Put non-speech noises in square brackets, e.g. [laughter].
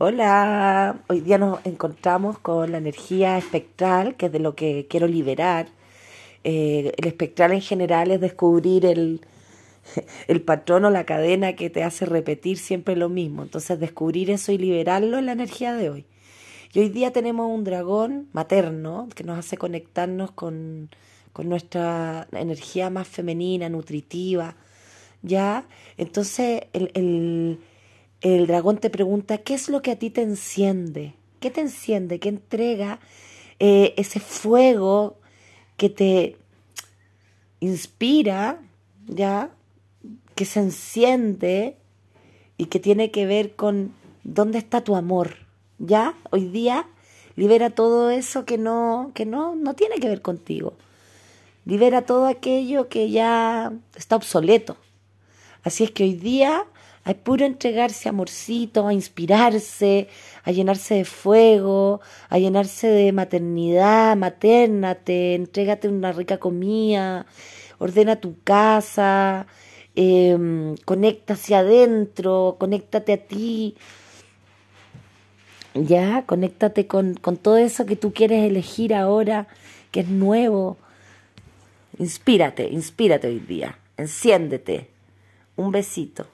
Hola, hoy día nos encontramos con la energía espectral, que es de lo que quiero liberar. Eh, el espectral en general es descubrir el, [laughs] el patrón o la cadena que te hace repetir siempre lo mismo. Entonces descubrir eso y liberarlo es la energía de hoy. Y hoy día tenemos un dragón materno que nos hace conectarnos con, con nuestra energía más femenina, nutritiva. ¿Ya? Entonces el, el el dragón te pregunta, ¿qué es lo que a ti te enciende? ¿Qué te enciende? ¿Qué entrega eh, ese fuego que te inspira, ya? Que se enciende y que tiene que ver con dónde está tu amor, ¿ya? Hoy día libera todo eso que no, que no, no tiene que ver contigo. Libera todo aquello que ya está obsoleto. Así es que hoy día hay puro entregarse amorcito, a inspirarse, a llenarse de fuego, a llenarse de maternidad, maternate, entrégate una rica comida, ordena tu casa, eh, conecta hacia adentro, conéctate a ti, ya, conéctate con, con todo eso que tú quieres elegir ahora, que es nuevo. Inspírate, inspírate hoy día, enciéndete. Un besito.